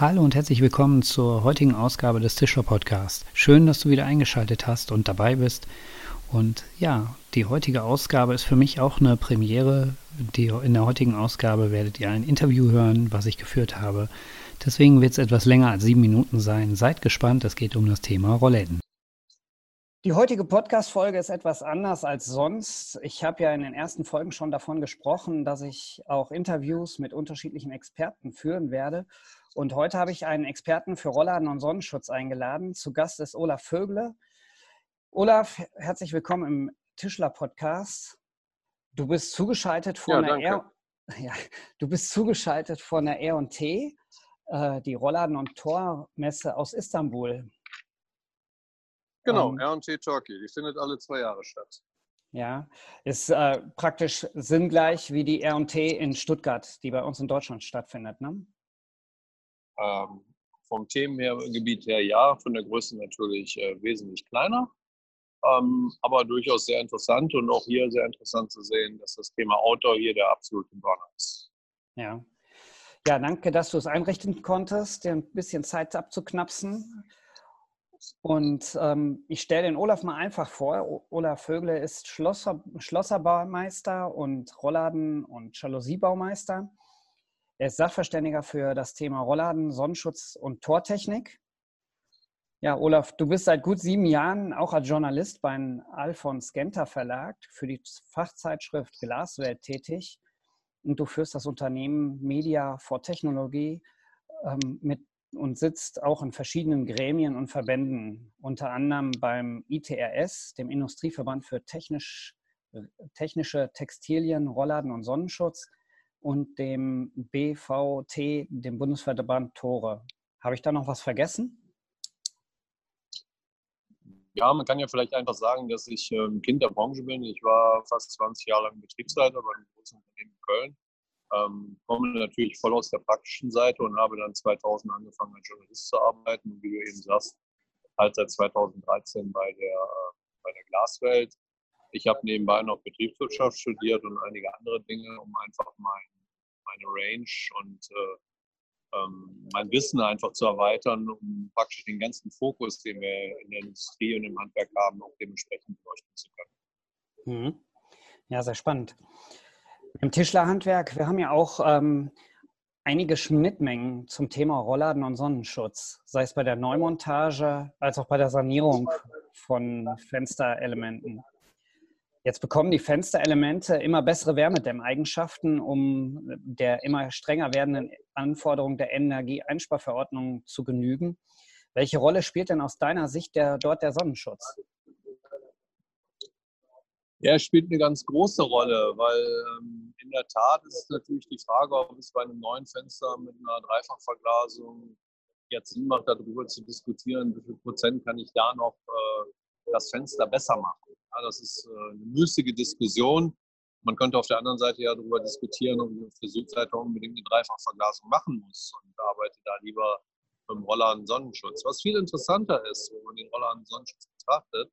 Hallo und herzlich willkommen zur heutigen Ausgabe des Tischler Podcasts. Schön, dass du wieder eingeschaltet hast und dabei bist. Und ja, die heutige Ausgabe ist für mich auch eine Premiere. Die, in der heutigen Ausgabe werdet ihr ein Interview hören, was ich geführt habe. Deswegen wird es etwas länger als sieben Minuten sein. Seid gespannt, es geht um das Thema Rollläden. Die heutige Podcast-Folge ist etwas anders als sonst. Ich habe ja in den ersten Folgen schon davon gesprochen, dass ich auch Interviews mit unterschiedlichen Experten führen werde. Und heute habe ich einen Experten für Rollladen und Sonnenschutz eingeladen. Zu Gast ist Olaf Vögle. Olaf, herzlich willkommen im Tischler-Podcast. Du bist zugeschaltet von ja, der R ja, du bist zugeschaltet von der R&T, äh, die Rollladen- und Tormesse aus Istanbul. Genau, ähm, R&T Turkey. Die findet alle zwei Jahre statt. Ja, ist äh, praktisch sinngleich wie die R&T in Stuttgart, die bei uns in Deutschland stattfindet, ne? Ähm, vom Themengebiet her ja, von der Größe natürlich äh, wesentlich kleiner, ähm, aber durchaus sehr interessant und auch hier sehr interessant zu sehen, dass das Thema Outdoor hier der absolute Burner ist. Ja. Ja, danke, dass du es einrichten konntest, dir ein bisschen Zeit abzuknapsen. Und ähm, ich stelle den Olaf mal einfach vor. Olaf Vögle ist Schlosser, Schlosserbaumeister und Rollladen- und Jalousiebaumeister. Er ist Sachverständiger für das Thema Rollladen, Sonnenschutz und Tortechnik. Ja, Olaf, du bist seit gut sieben Jahren auch als Journalist beim Alfons Genter Verlag für die Fachzeitschrift Glaswelt tätig. Und du führst das Unternehmen Media for Technologie ähm, mit und sitzt auch in verschiedenen Gremien und Verbänden, unter anderem beim ITRS, dem Industrieverband für technisch, technische Textilien, Rollladen und Sonnenschutz, und dem BVT, dem Bundesverband Tore. Habe ich da noch was vergessen? Ja, man kann ja vielleicht einfach sagen, dass ich ähm, Kind der Branche bin. Ich war fast 20 Jahre lang Betriebsleiter bei einem großen Unternehmen in Köln. Ähm, komme natürlich voll aus der praktischen Seite und habe dann 2000 angefangen als Journalist zu arbeiten. Und wie du eben sagst, halt seit 2013 bei der, äh, bei der Glaswelt ich habe nebenbei noch Betriebswirtschaft studiert und einige andere Dinge, um einfach mein, meine Range und äh, ähm, mein Wissen einfach zu erweitern, um praktisch den ganzen Fokus, den wir in der Industrie und im Handwerk haben, auch dementsprechend beleuchten zu können. Mhm. Ja, sehr spannend. Im Tischlerhandwerk, wir haben ja auch ähm, einige Schnittmengen zum Thema Rollladen und Sonnenschutz, sei es bei der Neumontage als auch bei der Sanierung von Fensterelementen. Jetzt bekommen die Fensterelemente immer bessere Wärmedämmeigenschaften, um der immer strenger werdenden Anforderung der Energieeinsparverordnung zu genügen. Welche Rolle spielt denn aus deiner Sicht der, dort der Sonnenschutz? Ja, er spielt eine ganz große Rolle, weil ähm, in der Tat ist natürlich die Frage, ob es bei einem neuen Fenster mit einer Dreifachverglasung jetzt Sinn macht, darüber zu diskutieren, wie viel Prozent kann ich da noch äh, das Fenster besser machen. Ja, das ist äh, eine müßige Diskussion. Man könnte auf der anderen Seite ja darüber diskutieren, ob man für Südseite unbedingt eine Dreifachverglasung machen muss und arbeitet da lieber mit dem Roller Sonnenschutz. Was viel interessanter ist, wenn man den Roller Sonnenschutz betrachtet,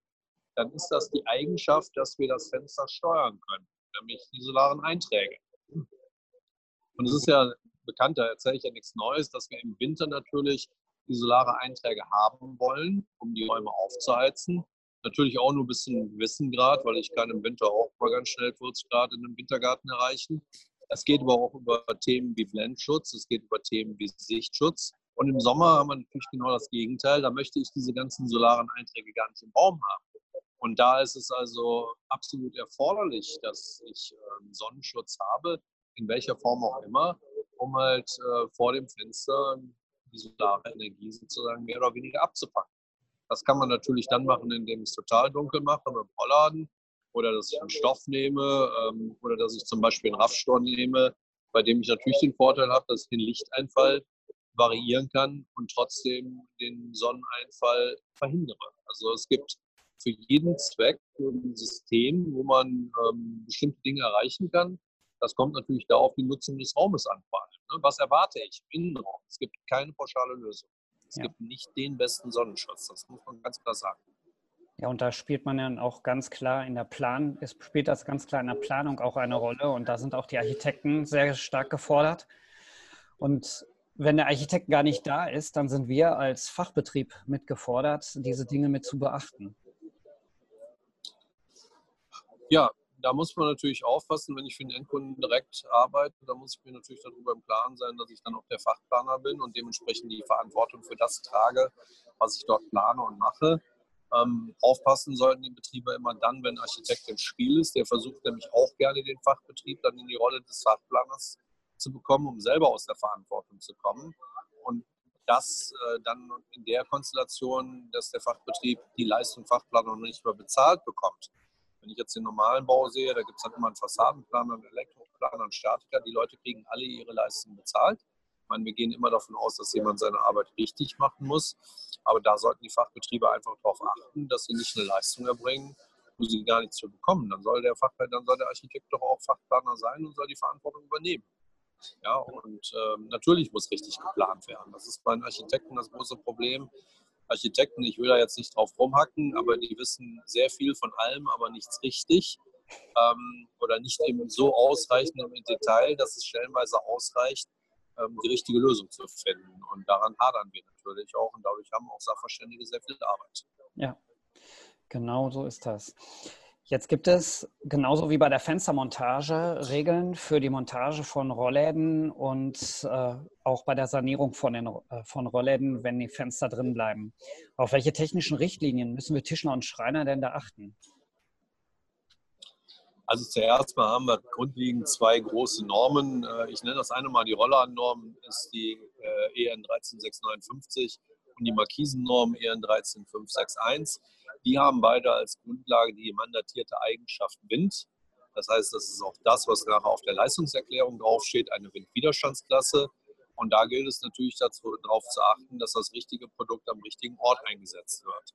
dann ist das die Eigenschaft, dass wir das Fenster steuern können, nämlich die solaren Einträge. Und es ist ja bekannt, da erzähle ich ja nichts Neues, dass wir im Winter natürlich die solare Einträge haben wollen, um die Räume aufzuheizen. Natürlich auch nur bis zu einem gewissen Grad, weil ich kann im Winter auch mal ganz schnell 40 Grad in einem Wintergarten erreichen. Es geht aber auch über Themen wie Blendschutz, es geht über Themen wie Sichtschutz. Und im Sommer haben wir natürlich genau das Gegenteil. Da möchte ich diese ganzen solaren Einträge gar nicht im Baum haben. Und da ist es also absolut erforderlich, dass ich äh, Sonnenschutz habe, in welcher Form auch immer, um halt äh, vor dem Fenster die solare Energie sozusagen mehr oder weniger abzupacken. Das kann man natürlich dann machen, indem ich es total dunkel mache mit dem Rollladen oder dass ich einen Stoff nehme ähm, oder dass ich zum Beispiel einen Raffstor nehme, bei dem ich natürlich den Vorteil habe, dass ich den Lichteinfall variieren kann und trotzdem den Sonneneinfall verhindere. Also es gibt für jeden Zweck ein System, wo man ähm, bestimmte Dinge erreichen kann. Das kommt natürlich da auf die Nutzung des Raumes an. Ne? Was erwarte ich im Innenraum? Es gibt keine pauschale Lösung. Es ja. gibt nicht den besten Sonnenschutz. Das muss man ganz klar sagen. Ja, und da spielt man dann auch ganz klar in der Plan, es spielt das ganz klar in der Planung auch eine Rolle und da sind auch die Architekten sehr stark gefordert. Und wenn der Architekt gar nicht da ist, dann sind wir als Fachbetrieb mitgefordert, diese Dinge mit zu beachten. Ja, da muss man natürlich aufpassen, wenn ich für den Endkunden direkt arbeite, da muss ich mir natürlich darüber im Klaren sein, dass ich dann auch der Fachplaner bin und dementsprechend die Verantwortung für das trage, was ich dort plane und mache. Ähm, aufpassen sollten die Betriebe immer dann, wenn Architekt im Spiel ist. Der versucht nämlich auch gerne den Fachbetrieb dann in die Rolle des Fachplaners zu bekommen, um selber aus der Verantwortung zu kommen. Und das äh, dann in der Konstellation, dass der Fachbetrieb die Leistung Fachplaner noch nicht mehr bezahlt bekommt, wenn ich jetzt den normalen Bau sehe, da gibt es halt immer einen Fassadenplaner, einen Elektroplaner, einen Statiker. Die Leute kriegen alle ihre Leistungen bezahlt. Ich meine, wir gehen immer davon aus, dass jemand seine Arbeit richtig machen muss. Aber da sollten die Fachbetriebe einfach darauf achten, dass sie nicht eine Leistung erbringen, wo sie gar nichts für bekommen. Dann soll der Fachplaner, dann soll der Architekt doch auch Fachplaner sein und soll die Verantwortung übernehmen. Ja, und ähm, natürlich muss richtig geplant werden. Das ist bei den Architekten das große Problem. Architekten, ich will da jetzt nicht drauf rumhacken, aber die wissen sehr viel von allem, aber nichts richtig. Ähm, oder nicht eben so ausreichend im Detail, dass es stellenweise ausreicht, ähm, die richtige Lösung zu finden. Und daran hadern wir natürlich auch und dadurch haben auch Sachverständige sehr viel Arbeit. Ja, genau so ist das. Jetzt gibt es genauso wie bei der Fenstermontage Regeln für die Montage von Rollläden und äh, auch bei der Sanierung von, den, äh, von Rollläden, wenn die Fenster drin bleiben. Auf welche technischen Richtlinien müssen wir Tischler und Schreiner denn da achten? Also zuerst mal haben wir grundlegend zwei große Normen. Äh, ich nenne das eine mal die Rollladennorm, ist die äh, EN 13659 und die Markisennorm EN 13561. Die haben beide als Grundlage die mandatierte Eigenschaft Wind. Das heißt, das ist auch das, was nachher auf der Leistungserklärung draufsteht, eine Windwiderstandsklasse. Und da gilt es natürlich darauf zu achten, dass das richtige Produkt am richtigen Ort eingesetzt wird.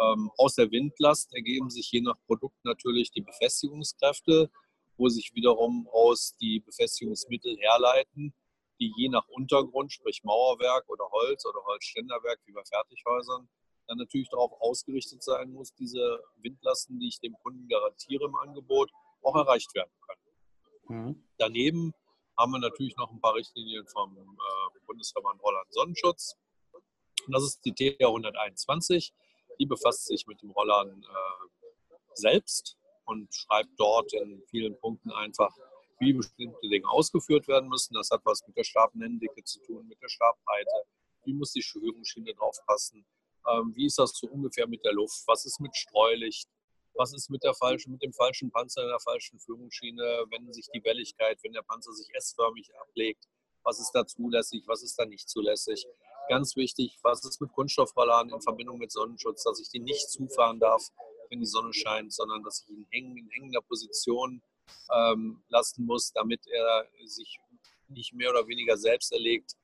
Ähm, aus der Windlast ergeben sich je nach Produkt natürlich die Befestigungskräfte, wo sich wiederum aus die Befestigungsmittel herleiten, die je nach Untergrund, sprich Mauerwerk oder Holz oder Holzständerwerk wie bei Fertighäusern, dann natürlich darauf ausgerichtet sein muss, diese Windlasten, die ich dem Kunden garantiere im Angebot, auch erreicht werden können. Mhm. Daneben haben wir natürlich noch ein paar Richtlinien vom äh, Bundesverband Holland Sonnenschutz. Und das ist die TR 121. Die befasst sich mit dem Rollern äh, selbst und schreibt dort in vielen Punkten einfach, wie bestimmte Dinge ausgeführt werden müssen. Das hat was mit der Stabnenndicke zu tun, mit der Stabbreite. Wie muss die Führungsschiene drauf passen? Ähm, wie ist das so ungefähr mit der Luft? Was ist mit Streulicht? Was ist mit, der falschen, mit dem falschen Panzer in der falschen Führungsschiene, wenn sich die Welligkeit, wenn der Panzer sich S-förmig ablegt? Was ist da zulässig? Was ist da nicht zulässig? Ganz wichtig, was ist mit Kunststoffrollern in Verbindung mit Sonnenschutz, dass ich die nicht zufahren darf, wenn die Sonne scheint, sondern dass ich ihn hängen, in hängender Position ähm, lassen muss, damit er sich nicht mehr oder weniger selbst erlegt.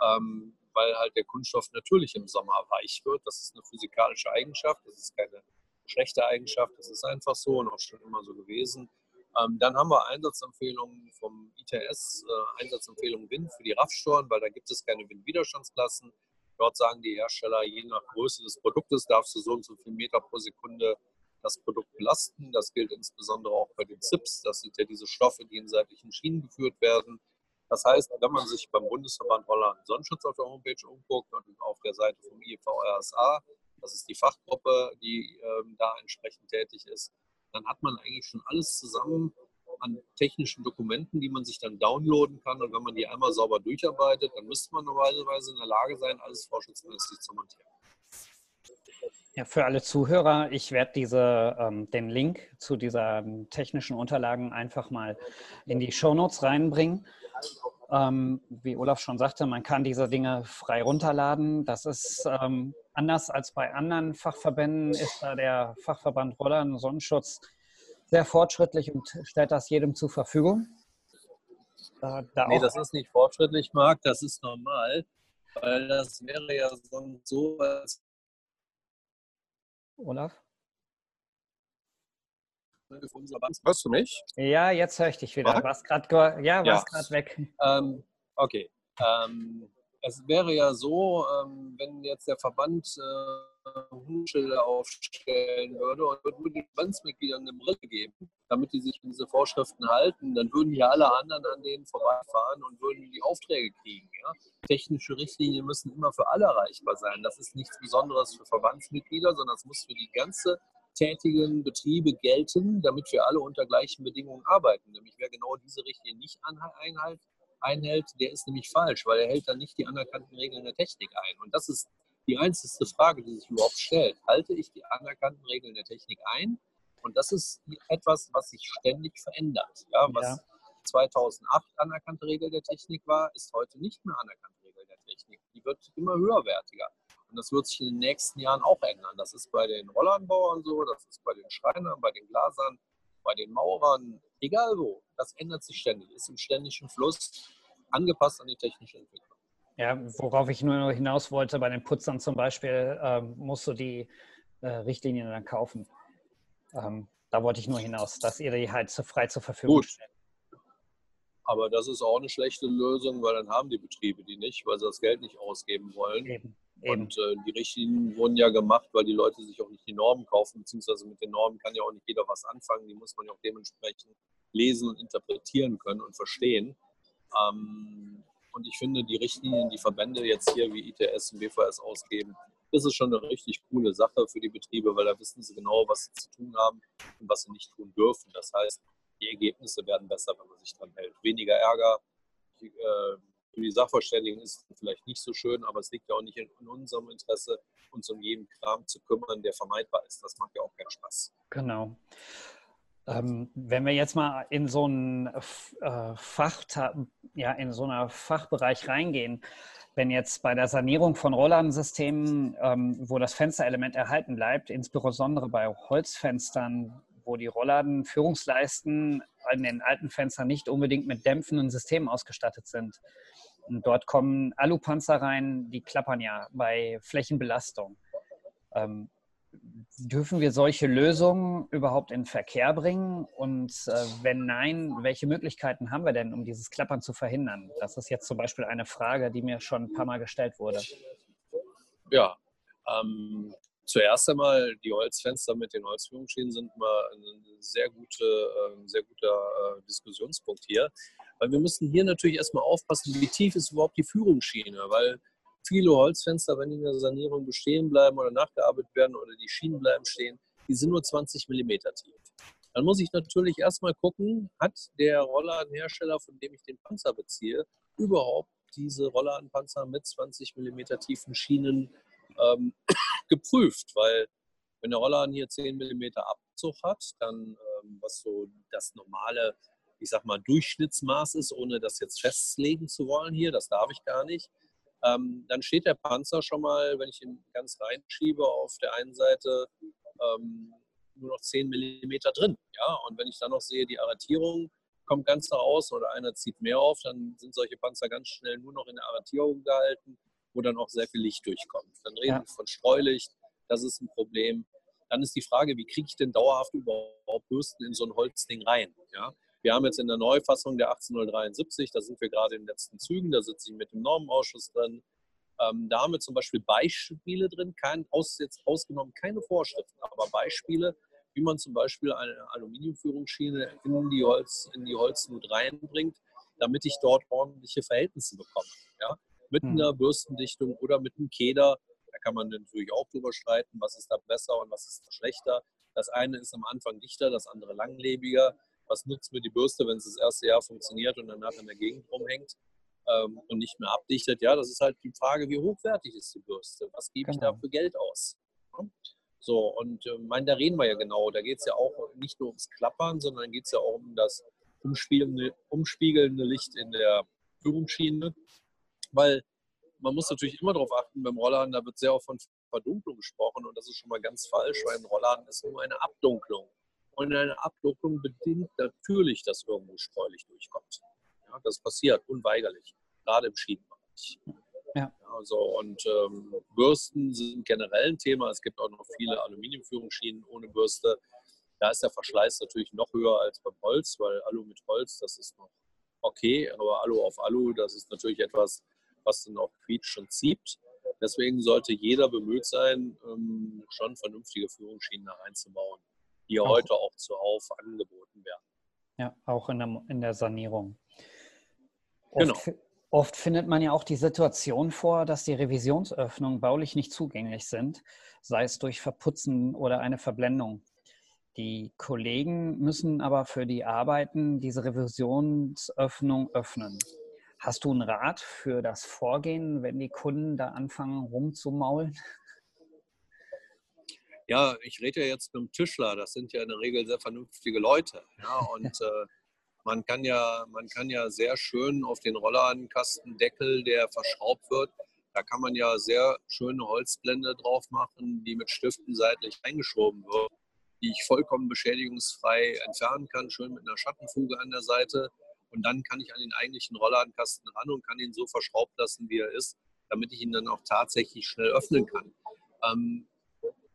Ähm, weil halt der Kunststoff natürlich im Sommer weich wird. Das ist eine physikalische Eigenschaft, das ist keine schlechte Eigenschaft, das ist einfach so und auch schon immer so gewesen. Ähm, dann haben wir Einsatzempfehlungen vom ITS, äh, Einsatzempfehlungen Wind für die RAF-Storen, weil da gibt es keine Windwiderstandsklassen. Dort sagen die Hersteller, je nach Größe des Produktes darfst du so und so viel Meter pro Sekunde das Produkt belasten. Das gilt insbesondere auch bei den ZIPs. Das sind ja diese Stoffe, die in seitlichen Schienen geführt werden. Das heißt, wenn man sich beim Bundesverband Holland Sonnenschutz auf der Homepage umguckt und auf der Seite vom IVRSA, das ist die Fachgruppe, die ähm, da entsprechend tätig ist, dann hat man eigentlich schon alles zusammen an technischen Dokumenten, die man sich dann downloaden kann. Und wenn man die einmal sauber durcharbeitet, dann müsste man normalerweise in der Lage sein, alles vorschriftsmäßig zu montieren. Ja, für alle Zuhörer, ich werde diese, ähm, den Link zu diesen technischen Unterlagen einfach mal in die Shownotes reinbringen. Ähm, wie Olaf schon sagte, man kann diese Dinge frei runterladen. Das ist ähm, anders als bei anderen Fachverbänden, ist da der Fachverband Roller und Sonnenschutz sehr fortschrittlich und stellt das jedem zur Verfügung. Äh, da nee, das ist nicht fortschrittlich, Marc, das ist normal. Weil das wäre ja so, als Olaf? Hörst du mich? Ja, jetzt höre ich dich wieder. Warst grad, ja, Ja. warst gerade weg. Ähm, okay. Ähm, es wäre ja so, ähm, wenn jetzt der Verband äh, Hundeschilder aufstellen würde und würde den Verbandsmitgliedern eine Brille geben, damit die sich an diese Vorschriften halten, dann würden ja alle anderen an denen vorbeifahren und würden die Aufträge kriegen. Ja? Technische Richtlinien müssen immer für alle erreichbar sein. Das ist nichts Besonderes für Verbandsmitglieder, sondern es muss für die ganze tätigen Betriebe gelten, damit wir alle unter gleichen Bedingungen arbeiten. Nämlich wer genau diese Richtlinie nicht einhält, einhält, der ist nämlich falsch, weil er hält dann nicht die anerkannten Regeln der Technik ein. Und das ist die einzige Frage, die sich überhaupt stellt. Halte ich die anerkannten Regeln der Technik ein? Und das ist etwas, was sich ständig verändert. Ja, was Ja. 2008 anerkannte Regel der Technik war, ist heute nicht mehr anerkannte Regel der Technik. Die wird immer höherwertiger. Und das wird sich in den nächsten Jahren auch ändern. Das ist bei den Rollanbauern so, das ist bei den Schreinern, bei den Glasern, bei den Maurern, egal wo. Das ändert sich ständig, ist im ständigen Fluss, angepasst an die technische Entwicklung. Ja, worauf ich nur hinaus wollte, bei den Putzern zum Beispiel, ähm, musst du die äh, Richtlinien dann kaufen. Ähm, da wollte ich nur hinaus, dass ihr die halt so frei zur Verfügung Gut. stellt. Aber das ist auch eine schlechte Lösung, weil dann haben die Betriebe die nicht, weil sie das Geld nicht ausgeben wollen. Eben. Eben. Und äh, die Richtlinien wurden ja gemacht, weil die Leute sich auch nicht die Normen kaufen, beziehungsweise mit den Normen kann ja auch nicht jeder was anfangen. Die muss man ja auch dementsprechend lesen und interpretieren können und verstehen. Ähm, und ich finde, die Richtlinien, die Verbände jetzt hier wie ITS und BVS ausgeben, das ist schon eine richtig coole Sache für die Betriebe, weil da wissen sie genau, was sie zu tun haben und was sie nicht tun dürfen. Das heißt, die Ergebnisse werden besser, wenn man sich dran hält. Weniger Ärger. Die, äh, für die Sachverständigen ist es vielleicht nicht so schön, aber es liegt ja auch nicht in, in unserem Interesse, uns um jeden Kram zu kümmern, der vermeidbar ist. Das macht ja auch keinen Spaß. Genau. Ähm, wenn wir jetzt mal in so einen äh, Fach, ja, in so einer Fachbereich reingehen, wenn jetzt bei der Sanierung von Rollladensystemen, ähm, wo das Fensterelement erhalten bleibt, insbesondere bei Holzfenstern, wo die Rollladenführungsleisten in den alten Fenstern nicht unbedingt mit dämpfenden Systemen ausgestattet sind. Und dort kommen Alupanzer rein, die klappern ja bei Flächenbelastung. Ähm, dürfen wir solche Lösungen überhaupt in Verkehr bringen? Und äh, wenn nein, welche Möglichkeiten haben wir denn, um dieses Klappern zu verhindern? Das ist jetzt zum Beispiel eine Frage, die mir schon ein paar Mal gestellt wurde. Ja, ähm, zuerst einmal die Holzfenster mit den Holzführungsschienen sind mal ein sehr, gute, äh, sehr guter äh, Diskussionspunkt hier. Weil wir müssen hier natürlich erstmal aufpassen, wie tief ist überhaupt die Führungsschiene, weil viele Holzfenster, wenn die in der Sanierung bestehen bleiben oder nachgearbeitet werden oder die Schienen bleiben stehen, die sind nur 20 mm tief. Dann muss ich natürlich erstmal gucken, hat der Rollladenhersteller, von dem ich den Panzer beziehe, überhaupt diese Rollladenpanzer mit 20 mm tiefen Schienen ähm, geprüft, weil wenn der Rollladen hier 10 mm Abzug hat, dann ähm, was so das normale, ich sag mal, Durchschnittsmaß ist, ohne das jetzt festlegen zu wollen hier, das darf ich gar nicht, ähm, dann steht der Panzer schon mal, wenn ich ihn ganz reinschiebe, auf der einen Seite ähm, nur noch 10 mm drin. Ja? Und wenn ich dann noch sehe, die Arretierung kommt ganz nach außen oder einer zieht mehr auf, dann sind solche Panzer ganz schnell nur noch in der Arretierung gehalten, wo dann auch sehr viel Licht durchkommt. Dann reden Ja. wir von Streulicht, das ist ein Problem. Dann ist die Frage, wie kriege ich denn dauerhaft überhaupt Bürsten in so ein Holzding rein? Ja? Wir haben jetzt in der Neufassung der 18073, da sind wir gerade in den letzten Zügen, da sitze ich mit dem Normenausschuss drin. Ähm, da haben wir zum Beispiel Beispiele drin, kein, aus, jetzt ausgenommen keine Vorschriften, aber Beispiele, wie man zum Beispiel eine Aluminiumführungsschiene in die, Holz, in die Holznut reinbringt, damit ich dort ordentliche Verhältnisse bekomme. Ja? Mit Hm. einer Bürstendichtung oder mit einem Keder. Da kann man natürlich auch drüber streiten, was ist da besser und was ist da schlechter. Das eine ist am Anfang dichter, das andere langlebiger. Was nutzt mir die Bürste, wenn es das erste Jahr funktioniert und danach in der Gegend rumhängt ähm, und nicht mehr abdichtet? Ja, das ist halt die Frage, wie hochwertig ist die Bürste? Was gebe ich da Genau. für Geld aus? So, und äh, mein, da reden wir ja genau. Da geht es ja auch nicht nur ums Klappern, sondern geht es ja auch um das umspiegelnde, umspiegelnde Licht in der Führungsschiene. Weil man muss natürlich immer darauf achten, beim Rollladen, da wird sehr oft von Verdunklung gesprochen und das ist schon mal ganz falsch, weil ein Rollladen ist nur eine Abdunklung. Und eine Abdunklung bedingt natürlich, dass irgendwo Streulicht durchkommt. Ja, das passiert unweigerlich, gerade im Schienenbereich. Ja. Also, und ähm, Bürsten sind generell ein Thema. Es gibt auch noch viele Aluminiumführungsschienen ohne Bürste. Da ist der Verschleiß natürlich noch höher als beim Holz, weil Alu mit Holz, das ist noch okay, aber Alu auf Alu, das ist natürlich etwas, was dann auch quietscht und zieht. Deswegen sollte jeder bemüht sein, ähm, schon vernünftige Führungsschienen da einzubauen, die auch. heute auch zuhauf angeboten werden. Ja, auch in der, in der Sanierung. Oft, genau. Oft findet man ja auch die Situation vor, dass die Revisionsöffnungen baulich nicht zugänglich sind, sei es durch Verputzen oder eine Verblendung. Die Kollegen müssen aber für die Arbeiten diese Revisionsöffnung öffnen. Hast du einen Rat für das Vorgehen, wenn die Kunden da anfangen rumzumaulen? Ja, ich rede ja jetzt mit einem Tischler. Das sind ja in der Regel sehr vernünftige Leute. Ja, und äh, man, kann ja, man kann ja sehr schön auf den Rollladenkastendeckel, der verschraubt wird, da kann man ja sehr schöne Holzblende drauf machen, die mit Stiften seitlich eingeschoben wird die ich vollkommen beschädigungsfrei entfernen kann, schön mit einer Schattenfuge an der Seite. Und dann kann ich an den eigentlichen Rollladenkasten ran und kann ihn so verschraubt lassen, wie er ist, damit ich ihn dann auch tatsächlich schnell öffnen kann. Ähm,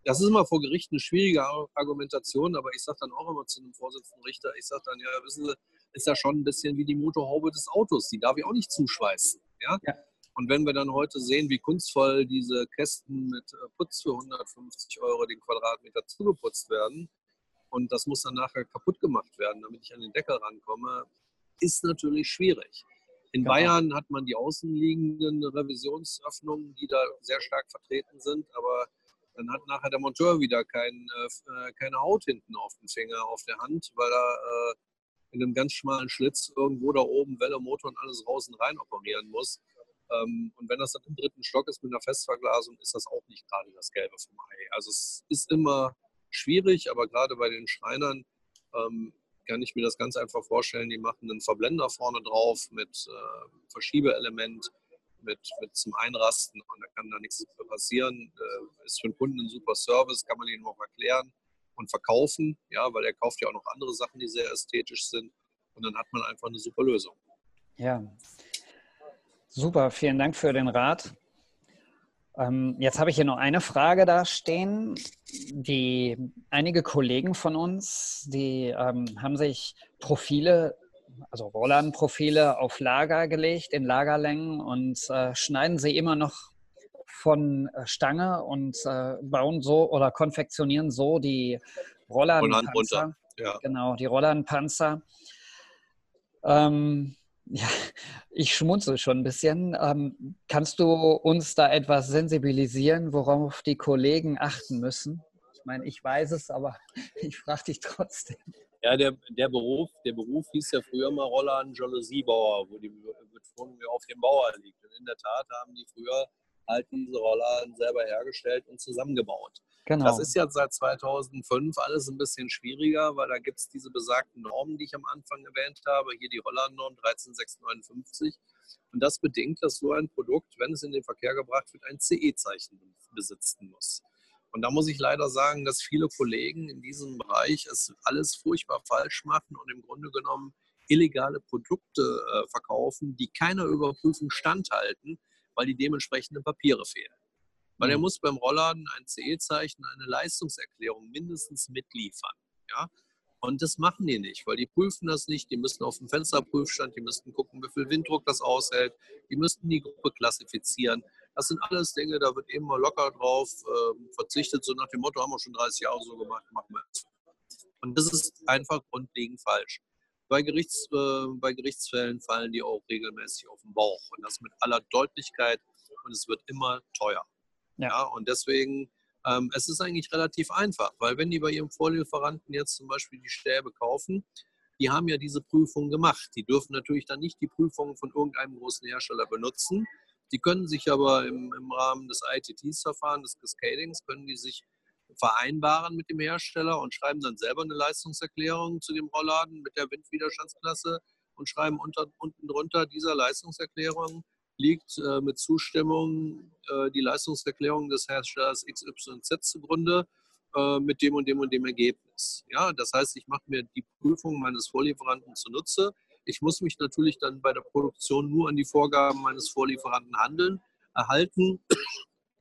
das ist immer vor Gericht eine schwierige Argumentation, aber ich sage dann auch immer zu einem Vorsitzenden Richter, ich sage dann, ja, wissen Sie, ist ja schon ein bisschen wie die Motorhaube des Autos, die darf ich auch nicht zuschweißen. Ja? ja. Und wenn wir dann heute sehen, wie kunstvoll diese Kästen mit äh, Putz für 150 Euro den Quadratmeter zugeputzt werden und das muss dann nachher kaputt gemacht werden, damit ich an den Deckel rankomme, ist natürlich schwierig. In genau. Bayern hat man die außenliegenden Revisionsöffnungen, die da sehr stark vertreten sind, aber dann hat nachher der Monteur wieder kein, äh, keine Haut hinten auf dem Finger, auf der Hand, weil er äh, in einem ganz schmalen Schlitz irgendwo da oben Welle, Motor und alles raus und rein operieren muss. Ähm, und wenn das dann im dritten Stock ist mit einer Festverglasung, ist das auch nicht gerade das Gelbe vom Ei. Also es ist immer schwierig, aber gerade bei den Schreinern ähm, kann ich mir das ganz einfach vorstellen. Die machen einen Verblender vorne drauf mit äh, Verschiebeelement, mit, mit zum Einrasten und da kann da nichts passieren. Äh, ist für den Kunden ein super Service, kann man ihnen auch erklären und verkaufen, ja, weil er kauft ja auch noch andere Sachen, die sehr ästhetisch sind und dann hat man einfach eine super Lösung. Ja, Super, vielen Dank für den Rat. Ähm, jetzt habe ich hier noch eine Frage da stehen. Die, einige Kollegen von uns, die ähm, haben sich Profile, also Rollladenprofile auf Lager gelegt, in Lagerlängen und äh, schneiden sie immer noch von äh, Stange und äh, bauen so oder konfektionieren so die Rollladenpanzer. Ja. Genau, die Rollladenpanzer. Ähm, ja, ich schmunzel schon ein bisschen. Ähm, kannst du uns da etwas sensibilisieren, worauf die Kollegen achten müssen? Ich meine, ich weiß es, aber ich frage dich trotzdem. Ja, der, der, Beruf, der Beruf hieß ja früher mal Roller an Jalousierbauer, wo die Betonung auf dem Bauer liegt. Und in der Tat haben die früher halt diese Roller selber hergestellt und zusammengebaut. Genau. Das ist ja seit 2005 alles ein bisschen schwieriger, weil da gibt es diese besagten Normen, die ich am Anfang erwähnt habe. Hier die Holland-Norm 13659. Und das bedingt, dass so ein Produkt, wenn es in den Verkehr gebracht wird, ein CE-Zeichen besitzen muss. Und da muss ich leider sagen, dass viele Kollegen in diesem Bereich es alles furchtbar falsch machen und im Grunde genommen illegale Produkte äh, verkaufen, die keiner Überprüfung standhalten, weil die dementsprechenden Papiere fehlen. Weil er mhm. muss beim Rollladen ein CE-Zeichen, eine Leistungserklärung mindestens mitliefern. Ja? Und das machen die nicht, weil die prüfen das nicht. Die müssen auf dem Fensterprüfstand, die müssten gucken, wie viel Winddruck das aushält. Die müssten die Gruppe klassifizieren. Das sind alles Dinge, da wird eben mal locker drauf äh, verzichtet, so nach dem Motto, haben wir schon 30 Jahre so gemacht, machen wir es. Und das ist einfach grundlegend falsch. Bei, Gerichts, äh, bei Gerichtsfällen fallen die auch regelmäßig auf den Bauch. Und das mit aller Deutlichkeit. Und es wird immer teuer. Ja. ja und deswegen, ähm, es ist eigentlich relativ einfach, weil wenn die bei ihrem Vorlieferanten jetzt zum Beispiel die Stäbe kaufen, die haben ja diese Prüfung gemacht. Die dürfen natürlich dann nicht die Prüfungen von irgendeinem großen Hersteller benutzen. Die können sich aber im, im Rahmen des ITTs-Verfahrens, des Cascadings, können die sich vereinbaren mit dem Hersteller und schreiben dann selber eine Leistungserklärung zu dem Rollladen mit der Windwiderstandsklasse und schreiben unter, unten drunter dieser Leistungserklärung liegt äh, mit Zustimmung äh, die Leistungserklärung des Herstellers XYZ zugrunde äh, mit dem und dem und dem Ergebnis. Ja, das heißt, ich mache mir die Prüfung meines Vorlieferanten zunutze. Ich muss mich natürlich dann bei der Produktion nur an die Vorgaben meines Vorlieferanten handeln, erhalten,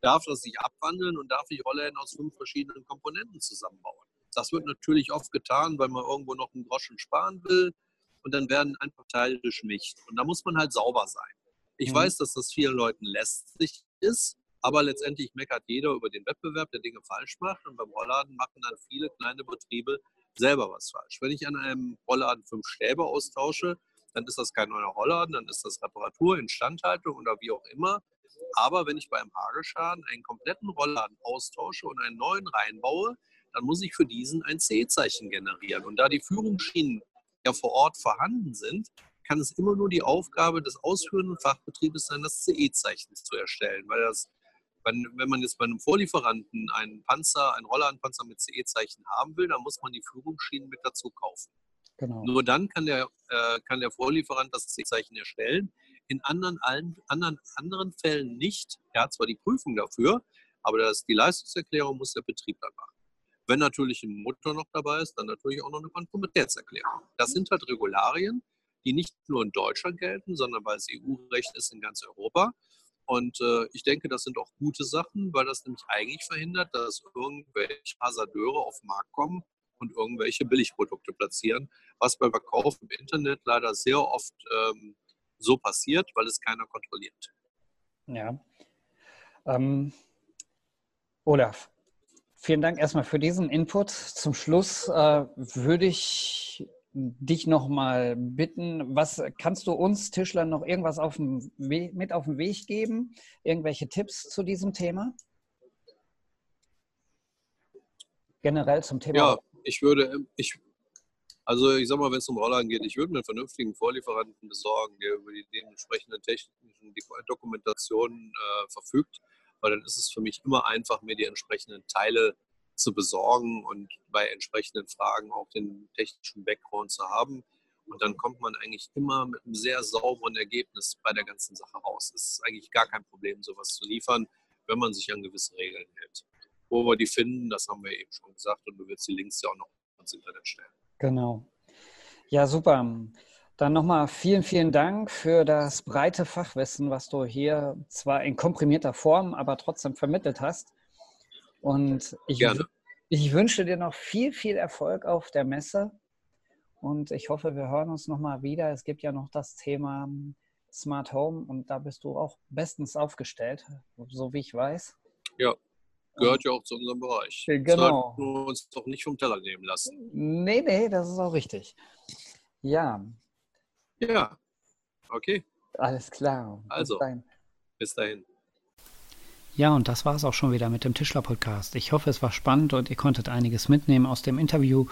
darf das sich abwandeln und darf ich Rollläden aus fünf verschiedenen Komponenten zusammenbauen. Das wird natürlich oft getan, weil man irgendwo noch einen Groschen sparen will und dann werden einfach Teile geschmicht. Und da muss man halt sauber sein. Ich mhm. weiß, dass das vielen Leuten lästig ist, aber letztendlich meckert jeder über den Wettbewerb, der Dinge falsch macht. Und beim Rollladen machen dann viele kleine Betriebe selber was falsch. Wenn ich an einem Rollladen fünf Stäbe austausche, dann ist das kein neuer Rollladen, dann ist das Reparatur, Instandhaltung oder wie auch immer. Aber wenn ich beim Hagelschaden einen kompletten Rollladen austausche und einen neuen reinbaue, dann muss ich für diesen ein C-Zeichen generieren. Und da die Führungsschienen ja vor Ort vorhanden sind, kann es immer nur die Aufgabe des ausführenden Fachbetriebes sein, das CE-Zeichen zu erstellen. Weil das, wenn, wenn man jetzt bei einem Vorlieferanten einen Panzer, einen Rollladenpanzer mit CE-Zeichen haben will, dann muss man die Führungsschienen mit dazu kaufen. Genau. Nur dann kann der, äh, kann der Vorlieferant das CE-Zeichen erstellen. In anderen, allen, anderen, anderen Fällen nicht. Er hat zwar die Prüfung dafür, aber das, die Leistungserklärung muss der Betrieb dann machen. Wenn natürlich ein Motor noch dabei ist, dann natürlich auch noch eine Konformitätserklärung. Das sind halt Regularien, die nicht nur in Deutschland gelten, sondern weil es EU-Recht ist in ganz Europa. Und äh, ich denke, das sind auch gute Sachen, weil das nämlich eigentlich verhindert, dass irgendwelche Hasardeure auf den Markt kommen und irgendwelche Billigprodukte platzieren, was beim Verkauf im Internet leider sehr oft ähm, so passiert, weil es keiner kontrolliert. Ja. Ähm, Olaf, Vielen Dank erstmal für diesen Input. Zum Schluss äh, würde ich dich noch mal bitten, was kannst du uns Tischlern noch irgendwas auf mit auf den Weg geben? Irgendwelche Tipps zu diesem Thema? Generell zum Thema. Ja, ich würde, ich, also ich sag mal, wenn es um Roller geht, ich würde einen vernünftigen Vorlieferanten besorgen, der über die dementsprechenden technischen Dokumentationen äh, verfügt weil dann ist es für mich immer einfach, mir die entsprechenden Teile zu besorgen und bei entsprechenden Fragen auch den technischen Background zu haben. Und dann kommt man eigentlich immer mit einem sehr sauberen Ergebnis bei der ganzen Sache raus. Es ist eigentlich gar kein Problem, sowas zu liefern, wenn man sich an gewisse Regeln hält. Wo wir die finden, das haben wir eben schon gesagt und du wirst die Links ja auch noch ins Internet stellen. Genau. Ja, super. Dann nochmal vielen, vielen Dank für das breite Fachwissen, was du hier zwar in komprimierter Form, aber trotzdem vermittelt hast. Und ich, Gerne. ich wünsche dir noch viel, viel Erfolg auf der Messe. Und ich hoffe, wir hören uns nochmal wieder. Es gibt ja noch das Thema Smart Home und da bist du auch bestens aufgestellt, so wie ich weiß. Ja, gehört ja auch zu unserem Bereich. Genau. Sollten wir uns doch nicht vom Teller nehmen lassen. Nee, nee, das ist auch richtig. Ja, ja, okay. Alles klar. Also, bis dahin. Bis dahin. Ja, und das war es auch schon wieder mit dem Tischler-Podcast. Ich hoffe, es war spannend und ihr konntet einiges mitnehmen aus dem Interview.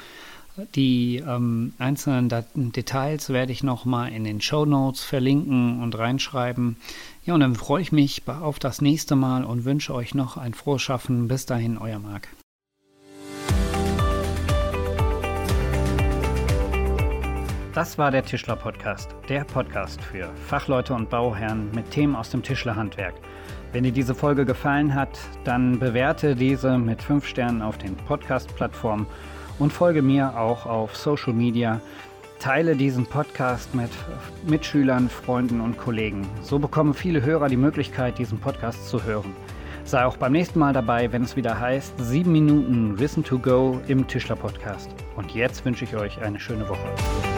Die ähm, einzelnen Dat Details werde ich nochmal in den Show Notes verlinken und reinschreiben. Ja, und dann freue ich mich auf das nächste Mal und wünsche euch noch ein frohes Schaffen. Bis dahin, euer Marc. Das war der Tischler Podcast, der Podcast für Fachleute und Bauherren mit Themen aus dem Tischlerhandwerk. Wenn dir diese Folge gefallen hat, dann bewerte diese mit 5 Sternen auf den Podcast-Plattformen und folge mir auch auf Social Media. Teile diesen Podcast mit Mitschülern, Freunden und Kollegen. So bekommen viele Hörer die Möglichkeit, diesen Podcast zu hören. Sei auch beim nächsten Mal dabei, wenn es wieder heißt 7 Minuten Wissen to Go im Tischler Podcast. Und jetzt wünsche ich euch eine schöne Woche.